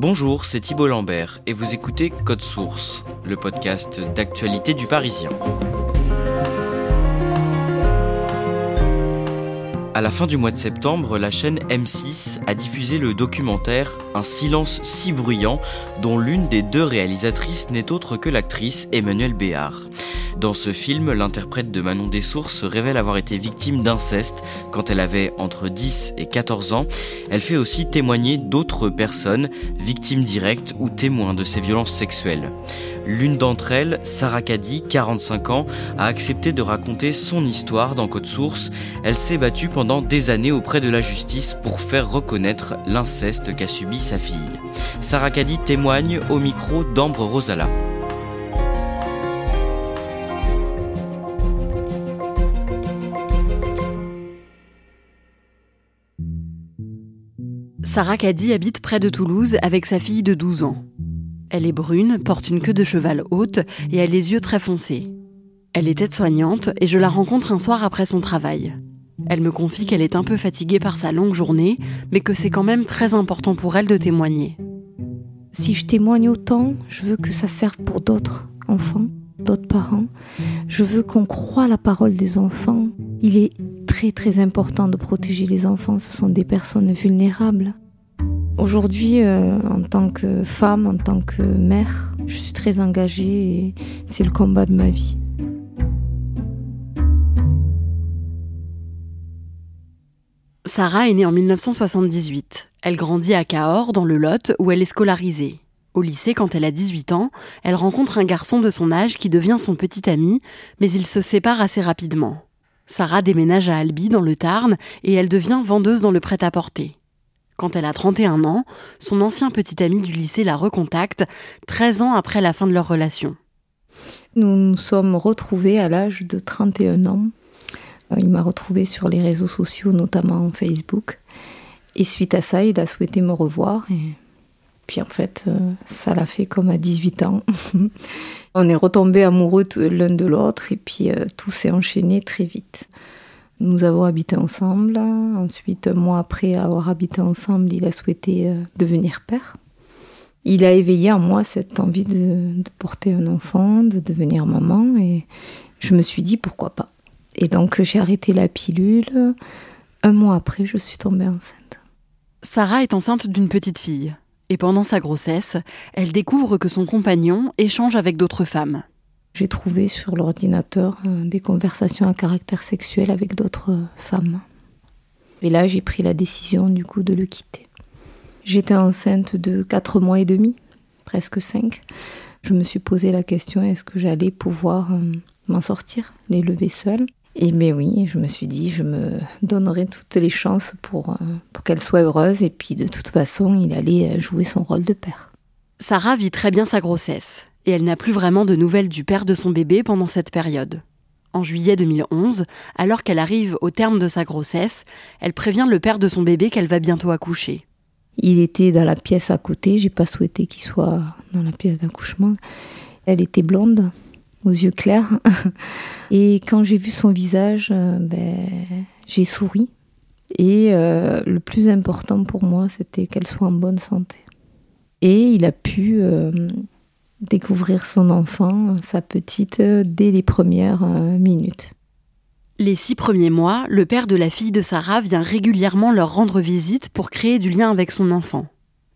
Bonjour, c'est Thibault Lambert et vous écoutez Code Source, le podcast d'actualité du Parisien. À la fin du mois de septembre, la chaîne M6 a diffusé le documentaire Un silence si bruyant, dont l'une des deux réalisatrices n'est autre que l'actrice Emmanuelle Béard. Dans ce film, l'interprète de Manon Dessources se révèle avoir été victime d'inceste quand elle avait entre 10 et 14 ans. Elle fait aussi témoigner d'autres personnes, victimes directes ou témoins de ces violences sexuelles. L'une d'entre elles, Sarah Caddy, 45 ans, a accepté de raconter son histoire dans Code Source. Elle s'est battue pendant des années auprès de la justice pour faire reconnaître l'inceste qu'a subi sa fille. Sarah Caddy témoigne au micro d'Ambre Rosala. Sarah Caddy habite près de Toulouse avec sa fille de 12 ans. Elle est brune, porte une queue de cheval haute et a les yeux très foncés. Elle est aide-soignante et je la rencontre un soir après son travail. Elle me confie qu'elle est un peu fatiguée par sa longue journée, mais que c'est quand même très important pour elle de témoigner. Si je témoigne autant, je veux que ça serve pour d'autres enfants, d'autres parents. Je veux qu'on croie la parole des enfants. Il est très très important de protéger les enfants, ce sont des personnes vulnérables. Aujourd'hui, euh, en tant que femme, en tant que mère, je suis très engagée et c'est le combat de ma vie. Sarah est née en 1978. Elle grandit à Cahors, dans le Lot, où elle est scolarisée. Au lycée, quand elle a 18 ans, elle rencontre un garçon de son âge qui devient son petit ami, mais ils se séparent assez rapidement. Sarah déménage à Albi, dans le Tarn, et elle devient vendeuse dans le prêt-à-porter. Quand elle a 31 ans, son ancien petit ami du lycée la recontacte, 13 ans après la fin de leur relation. Nous nous sommes retrouvés à l'âge de 31 ans. Euh, Il m'a retrouvée sur les réseaux sociaux, notamment Facebook. Et suite à ça, il a souhaité me revoir. Puis en fait, euh, ça l'a fait comme à 18 ans. On est retombés amoureux l'un de l'autre et puis euh, tout s'est enchaîné très vite. Nous avons habité ensemble. Ensuite, un mois après avoir habité ensemble, il a souhaité euh, devenir père. Il a éveillé en moi cette envie de porter un enfant, de devenir maman et je me suis dit pourquoi pas. Et donc j'ai arrêté la pilule. Un mois après, je suis tombée enceinte. Sarah est enceinte d'une petite fille. Et pendant sa grossesse, elle découvre que son compagnon échange avec d'autres femmes. J'ai trouvé sur l'ordinateur euh, des conversations à caractère sexuel avec d'autres euh, femmes. Et là, j'ai pris la décision du coup de le quitter. J'étais enceinte de 4 mois et demi, presque 5. Je me suis posé la question est-ce que j'allais pouvoir euh, m'en sortir, les lever seule? Et bien oui, je me suis dit je me donnerai toutes les chances pour, euh, pour qu'elle soit heureuse et puis de toute façon, il allait euh, jouer son rôle de père. Sarah vit très bien sa grossesse, et elle n'a plus vraiment de nouvelles du père de son bébé pendant cette période. En juillet 2011, alors qu'elle arrive au terme de sa grossesse, elle prévient le père de son bébé qu'elle va bientôt accoucher. Il était dans la pièce à côté, j'ai pas souhaité qu'il soit dans la pièce d'accouchement. Elle était blonde, aux yeux clairs. Et quand j'ai vu son visage, euh, ben, j'ai souri. Et euh, le plus important pour moi, c'était qu'elle soit en bonne santé. Et il a pu euh, découvrir son enfant, sa petite, dès les premières minutes. Les six premiers mois, le père de la fille de Sarah vient régulièrement leur rendre visite pour créer du lien avec son enfant.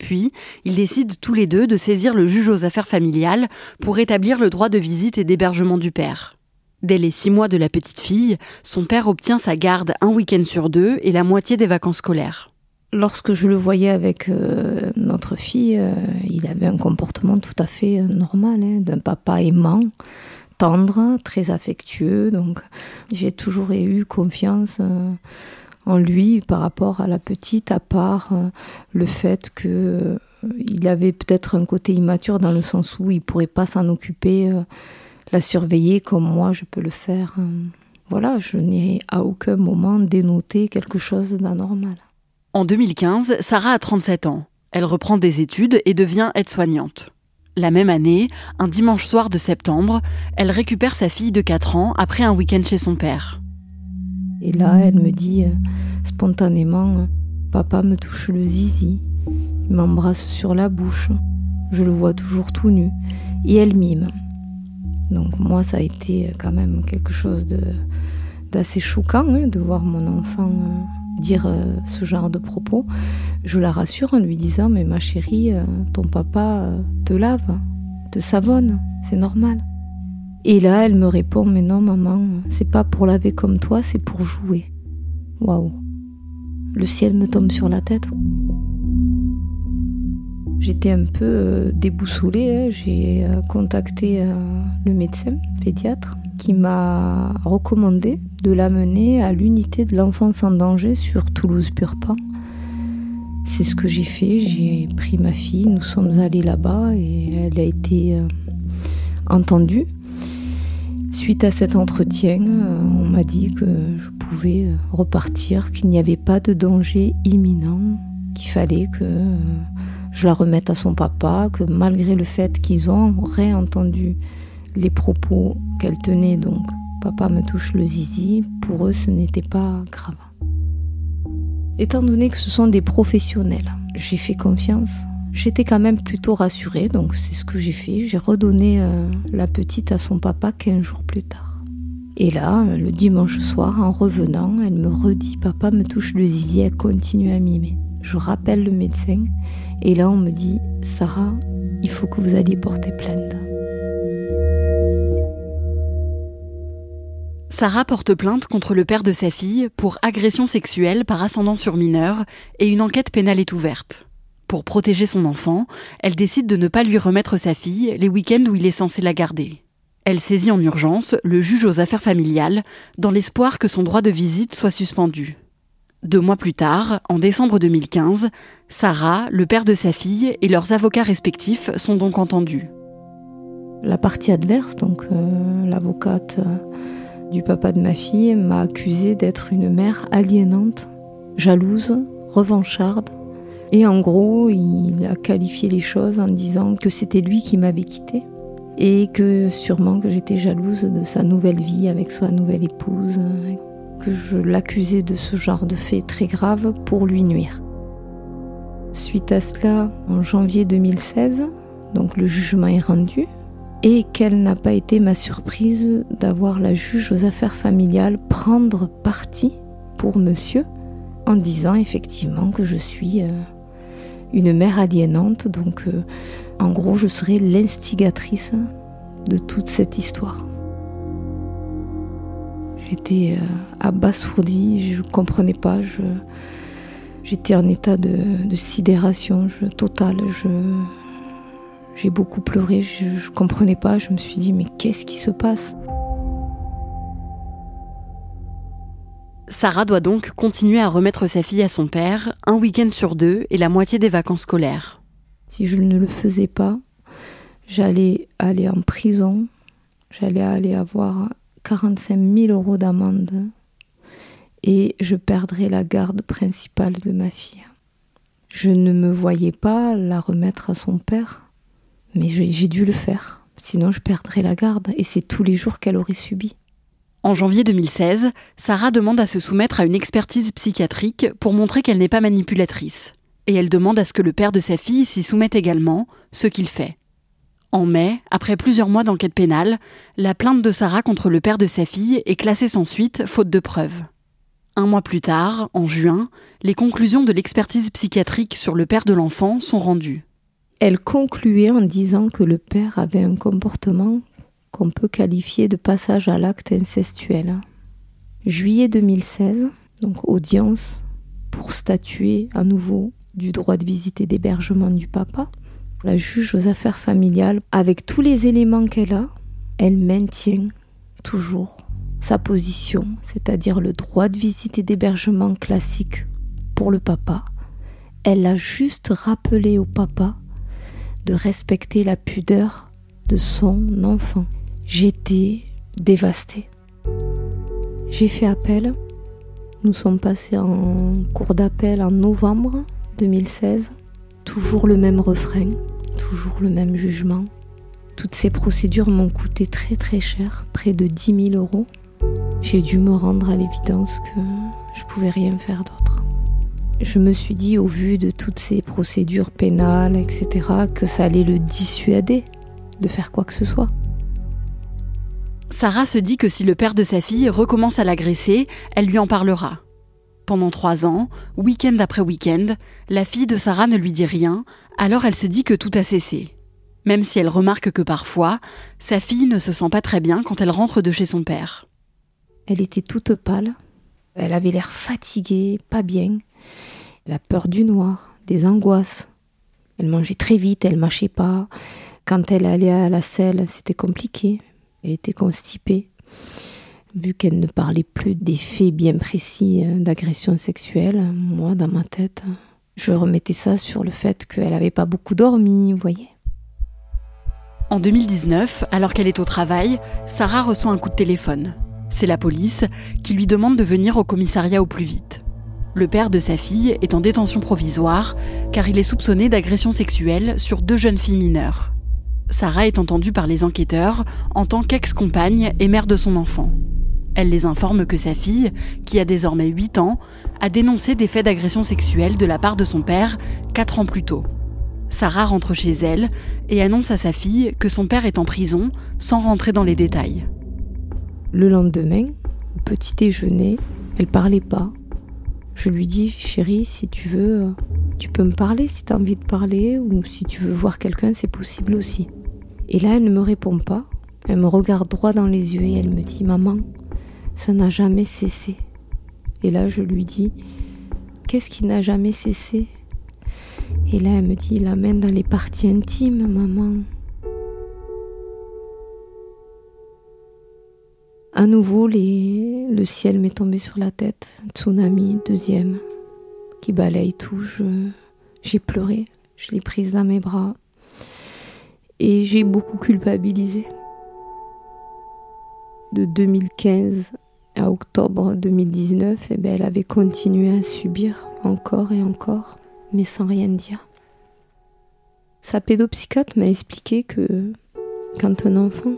Puis, ils décident tous les deux de saisir le juge aux affaires familiales pour établir le droit de visite et d'hébergement du père. Dès les six mois de la petite fille, son père obtient sa garde un week-end sur deux et la moitié des vacances scolaires. Lorsque je le voyais avec euh, notre fille, euh, il avait un comportement tout à fait euh, normal, hein, d'un papa aimant, tendre, très affectueux. Donc j'ai toujours eu confiance lui par rapport à la petite, à part euh, le fait que euh, il avait peut-être un côté immature dans le sens où il pourrait pas s'en occuper, euh, la surveiller comme moi je peux le faire. Voilà, je n'ai à aucun moment dénoté quelque chose d'anormal. En 2015, Sarah a 37 ans. Elle reprend des études et devient aide-soignante. La même année, un dimanche soir de septembre, elle récupère sa fille de 4 ans après un week-end chez son père. Et là, elle me dit euh, spontanément Papa me touche le zizi, il m'embrasse sur la bouche, je le vois toujours tout nu, et elle mime. Donc, moi, ça a été quand même quelque chose d'assez choquant hein, de voir mon enfant euh, dire euh, ce genre de propos. Je la rassure en lui disant Mais ma chérie, ton papa te lave, te savonne, c'est normal. Et là, elle me répond Mais non, maman, c'est pas pour laver comme toi, c'est pour jouer. Waouh. Le ciel me tombe sur la tête. J'étais un peu euh, déboussolée. Hein. J'ai euh, contacté euh, le médecin pédiatre qui m'a recommandé de l'amener à l'unité de l'enfance en danger sur Toulouse-Purpan. C'est ce que j'ai fait. J'ai pris ma fille, nous sommes allés là-bas et elle a été entendue. Suite à cet entretien, euh, on m'a dit que je pouvais euh, repartir, qu'il n'y avait pas de danger imminent, qu'il fallait que euh, je la remette à son papa, que malgré le fait qu'ils ont réentendu les propos qu'elle tenait, donc papa me touche le zizi, pour eux ce n'était pas grave. Étant donné que ce sont des professionnels, j'ai fait confiance J'étais quand même plutôt rassurée, donc c'est ce que j'ai fait. J'ai redonné euh, la petite à son papa 15 jours plus tard. Et là, le dimanche soir, en revenant, elle me redit Papa me touche le zizi, continue à mimer. Je rappelle le médecin, et là on me dit Sarah, il faut que vous alliez porter plainte. Sarah porte plainte contre le père de sa fille pour agression sexuelle par ascendant sur mineur et une enquête pénale est ouverte. Pour protéger son enfant, elle décide de ne pas lui remettre sa fille les week-ends où il est censé la garder. Elle saisit en urgence le juge aux affaires familiales dans l'espoir que son droit de visite soit suspendu. Deux mois plus tard, en décembre 2015, Sarah, le père de sa fille et leurs avocats respectifs sont donc entendus. La partie adverse, donc euh, l'avocate euh, du papa de ma fille, m'a accusée d'être une mère aliénante, jalouse, revancharde, et en gros, il a qualifié les choses en disant que c'était lui qui m'avait quitté et que sûrement que j'étais jalouse de sa nouvelle vie avec sa nouvelle épouse, que je l'accusais de ce genre de fait très grave pour lui nuire. Suite à cela, en janvier 2016, donc le jugement est rendu, et quelle n'a pas été ma surprise d'avoir la juge aux affaires familiales prendre parti pour monsieur en disant effectivement que je suis euh, une mère aliénante. Donc, euh, en gros, je serai l'instigatrice de toute cette histoire. J'étais euh, abasourdie, je ne comprenais pas. j'étais en état de, sidération totale. j'ai beaucoup pleuré, je ne comprenais pas. Je me suis dit, mais qu'est-ce qui se passe? Sarah doit donc continuer à remettre sa fille à son père un week-end sur deux et la moitié des vacances scolaires. Si je ne le faisais pas, j'allais aller en prison, j'allais aller avoir 45 000 euros d'amende et je perdrais la garde principale de ma fille. Je ne me voyais pas la remettre à son père, mais j'ai dû le faire, sinon je perdrais la garde et c'est tous les jours qu'elle aurait subi. En janvier 2016, Sarah demande à se soumettre à une expertise psychiatrique pour montrer qu'elle n'est pas manipulatrice. Et elle demande à ce que le père de sa fille s'y soumette également, ce qu'il fait. En mai, après plusieurs mois d'enquête pénale, la plainte de Sarah contre le père de sa fille est classée sans suite, faute de preuves. Un mois plus tard, en juin, les conclusions de l'expertise psychiatrique sur le père de l'enfant sont rendues. Elle concluait en disant que le père avait un comportement qu'on peut qualifier de passage à l'acte incestuel. Juillet 2016, donc audience pour statuer à nouveau du droit de visite et d'hébergement du papa. La juge aux affaires familiales, avec tous les éléments qu'elle a, elle maintient toujours sa position, c'est-à-dire le droit de visite et d'hébergement classique pour le papa. Elle a juste rappelé au papa de respecter la pudeur de son enfant. J'étais dévastée. J'ai fait appel. Nous sommes passés en cours d'appel en novembre 2016. Toujours le même refrain, toujours le même jugement. Toutes ces procédures m'ont coûté très très cher, près de 10 000 euros. J'ai dû me rendre à l'évidence que je pouvais rien faire d'autre. Je me suis dit, au vu de toutes ces procédures pénales, etc., que ça allait le dissuader de faire quoi que ce soit. Sarah se dit que si le père de sa fille recommence à l'agresser, elle lui en parlera. Pendant trois ans, week-end après week-end, la fille de Sarah ne lui dit rien, alors elle se dit que tout a cessé. Même si elle remarque que parfois, sa fille ne se sent pas très bien quand elle rentre de chez son père. Elle était toute pâle, elle avait l'air fatiguée, pas bien. Elle a peur du noir, des angoisses. Elle mangeait très vite, elle mâchait pas. Quand elle allait à la selle, c'était compliqué. Elle était constipée. Vu qu'elle ne parlait plus des faits bien précis euh, d'agression sexuelle, moi, dans ma tête, je remettais ça sur le fait qu'elle n'avait pas beaucoup dormi, vous voyez. En 2019, alors qu'elle est au travail, Sarah reçoit un coup de téléphone. C'est la police qui lui demande de venir au commissariat au plus vite. Le père de sa fille est en détention provisoire car il est soupçonné d'agression sexuelle sur deux jeunes filles mineures. Sarah est entendue par les enquêteurs en tant qu'ex-compagne et mère de son enfant. Elle les informe que sa fille, qui a désormais 8 ans, a dénoncé des faits d'agression sexuelle de la part de son père 4 ans plus tôt. Sarah rentre chez elle et annonce à sa fille que son père est en prison sans rentrer dans les détails. Le lendemain, au petit déjeuner, elle parlait pas. Je lui dis, chérie, si tu veux, tu peux me parler si tu as envie de parler, ou si tu veux voir quelqu'un, c'est possible aussi. Et là, elle ne me répond pas. Elle me regarde droit dans les yeux et elle me dit Maman, ça n'a jamais cessé. Et là, je lui dis Qu'est-ce qui n'a jamais cessé? Et là, elle me dit La main dans les parties intimes, maman. À nouveau, le ciel m'est tombé sur la tête. Tsunami, deuxième, qui balaye tout. J'ai pleuré, je l'ai prise dans mes bras et j'ai beaucoup culpabilisé. De 2015 à octobre 2019, eh ben, elle avait continué à subir encore et encore, mais sans rien dire. Sa pédopsychiatre m'a expliqué que quand un enfant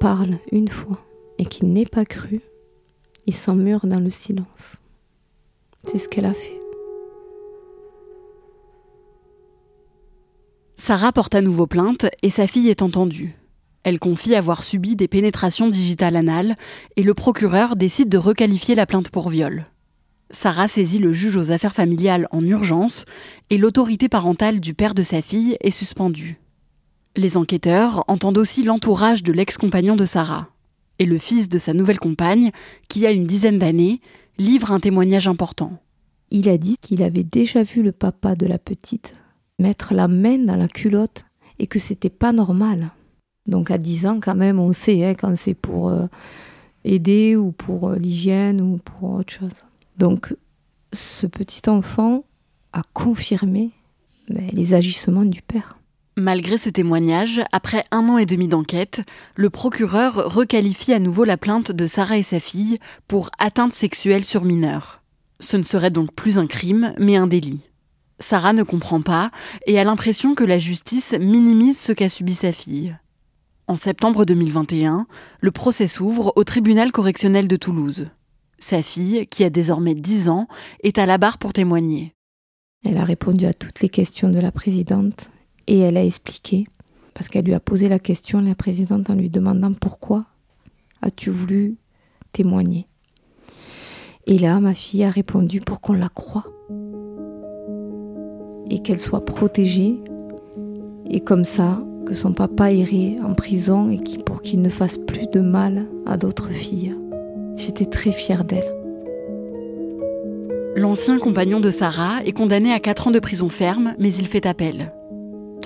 parle une fois et qu'il n'est pas cru, il s'emmure dans le silence. C'est ce qu'elle a fait. Sarah porte à nouveau plainte et sa fille est entendue. Elle confie avoir subi des pénétrations digitales anales et le procureur décide de requalifier la plainte pour viol. Sarah saisit le juge aux affaires familiales en urgence et l'autorité parentale du père de sa fille est suspendue. Les enquêteurs entendent aussi l'entourage de l'ex-compagnon de Sarah. Et le fils de sa nouvelle compagne, qui a une dizaine d'années, livre un témoignage important. Il a dit qu'il avait déjà vu le papa de la petite mettre la main dans la culotte et que c'était pas normal. Donc à 10 ans, quand même, on sait hein, quand c'est pour euh, aider ou pour euh, l'hygiène ou pour autre chose. Donc ce petit enfant a confirmé ben, les agissements du père. Malgré ce témoignage, après un an et demi d'enquête, le procureur requalifie à nouveau la plainte de Sarah et sa fille pour atteinte sexuelle sur mineur. Ce ne serait donc plus un crime, mais un délit. Sarah ne comprend pas et a l'impression que la justice minimise ce qu'a subi sa fille. En septembre 2021, le procès s'ouvre au tribunal correctionnel de Toulouse. Sa fille, qui a désormais 10 ans, est à la barre pour témoigner. Elle a répondu à toutes les questions de la présidente et elle a expliqué, parce qu'elle lui a posé la question, la présidente, en lui demandant pourquoi as-tu voulu témoigner. Et là, ma fille a répondu pour qu'on la croie et qu'elle soit protégée. Et comme ça, que son papa irait en prison et pour qu'il ne fasse plus de mal à d'autres filles. J'étais très fière d'elle. L'ancien compagnon de Sarah est condamné à 4 ans de prison ferme, mais il fait appel.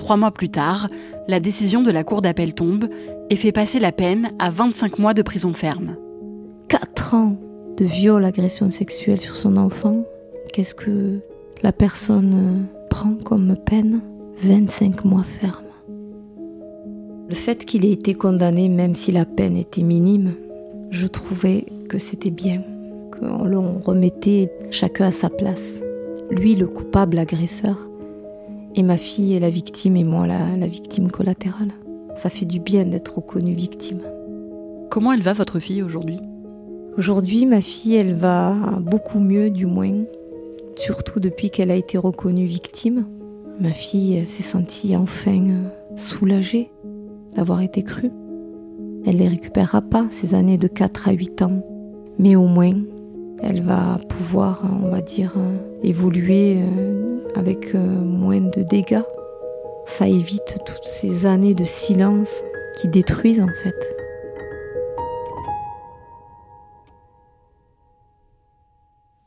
Trois mois plus tard, la décision de la Cour d'appel tombe et fait passer la peine à 25 mois de prison ferme. 4 ans de viol, agression sexuelle sur son enfant, qu'est-ce que la personne euh, prend comme peine? 25 mois ferme. Le fait qu'il ait été condamné, même si la peine était minime, je trouvais que c'était bien, qu'on remettait chacun à sa place. Lui, le coupable agresseur, et ma fille est la victime et moi la, la victime collatérale. Ça fait du bien d'être reconnue victime. Comment elle va, votre fille, aujourd'hui? Aujourd'hui, ma fille, elle va beaucoup mieux, du moins, surtout depuis qu'elle a été reconnue victime. Ma fille s'est sentie enfin soulagée d'avoir été crue. Elle ne les récupérera pas, ces années de 4 à 8 ans, mais au moins, elle va pouvoir, on va dire, évoluer euh, avec euh, moins de dégâts. Ça évite toutes ces années de silence qui détruisent en fait.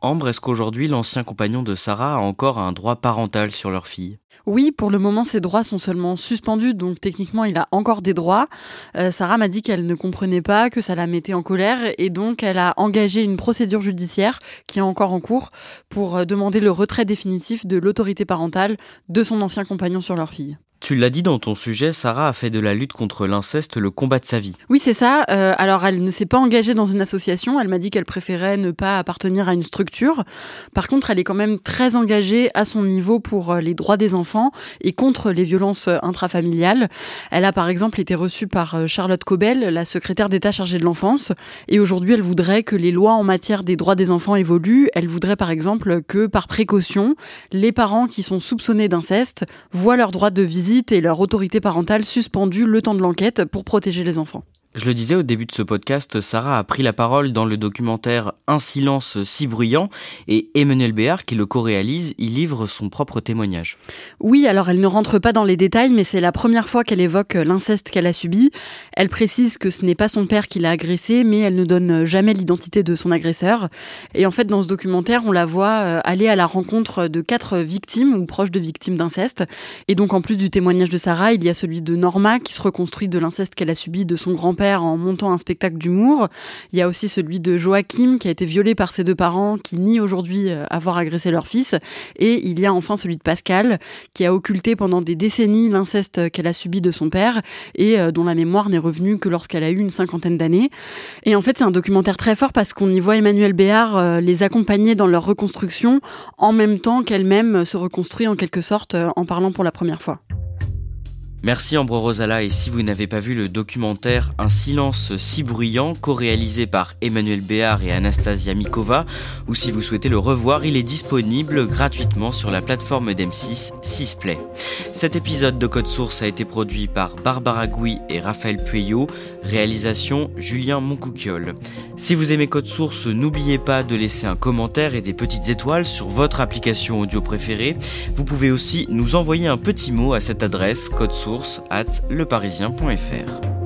Ambre, est-ce qu'aujourd'hui l'ancien compagnon de Sarah a encore un droit parental sur leur fille? Oui, pour le moment, ses droits sont seulement suspendus, donc techniquement, il a encore des droits. Euh, Sarah m'a dit qu'elle ne comprenait pas, que ça la mettait en colère, et donc elle a engagé une procédure judiciaire qui est encore en cours pour euh, demander le retrait définitif de l'autorité parentale de son ancien compagnon sur leur fille. Tu l'as dit dans ton sujet, Sarah a fait de la lutte contre l'inceste le combat de sa vie. Oui, c'est ça. Euh, alors, elle ne s'est pas engagée dans une association. Elle m'a dit qu'elle préférait ne pas appartenir à une structure. Par contre, elle est quand même très engagée à son niveau pour euh, les droits des enfants et contre les violences euh, intrafamiliales. Elle a par exemple été reçue par Charlotte Cobel, la secrétaire d'État chargée de l'enfance. Et aujourd'hui, elle voudrait que les lois en matière des droits des enfants évoluent. Elle voudrait par exemple que, par précaution, les parents qui sont soupçonnés d'inceste voient leur droit de visite et leur autorité parentale suspendue le temps de l'enquête pour protéger les enfants. Je le disais au début de ce podcast, Sarah a pris la parole dans le documentaire Un silence si bruyant et Emmanuel Béard, qui le co-réalise, y livre son propre témoignage. Oui, alors elle ne rentre pas dans les détails, mais c'est la première fois qu'elle évoque l'inceste qu'elle a subi. Elle précise que ce n'est pas son père qui l'a agressée, mais elle ne donne jamais l'identité de son agresseur. Et en fait, dans ce documentaire, on la voit euh, aller à la rencontre de quatre victimes ou proches de victimes d'inceste. Et donc, en plus du témoignage de Sarah, il y a celui de Norma qui se reconstruit de l'inceste qu'elle a subi de son grand-père en montant un spectacle d'humour. Il y a aussi celui de Joachim qui a été violé par ses deux parents, qui nie aujourd'hui euh, avoir agressé leur fils. Et il y a enfin celui de Pascal qui a occulté pendant des décennies l'inceste qu'elle a subi de son père et euh, dont la mémoire n'est revenue que lorsqu'elle a eu une cinquantaine d'années. Et en fait, c'est un documentaire très fort parce qu'on y voit Emmanuel Béard euh, les accompagner dans leur reconstruction en même temps qu'elle-même se reconstruit en quelque sorte en parlant pour la première fois. Merci Ambre Rosala et si vous n'avez pas vu le documentaire Un silence si bruyant co-réalisé par Emmanuel Béard et Anastasia Mikova ou si vous souhaitez le revoir, il est disponible gratuitement sur la plateforme d'M6 Sisplay. Cet épisode de Code Source a été produit par Barbara Gouy et Raphaël Pueyo, réalisation Julien Moncouquiol. Si vous aimez Code Source, n'oubliez pas de laisser un commentaire et des petites étoiles sur votre application audio préférée. Vous pouvez aussi nous envoyer un petit mot à cette adresse code at leparisien.fr.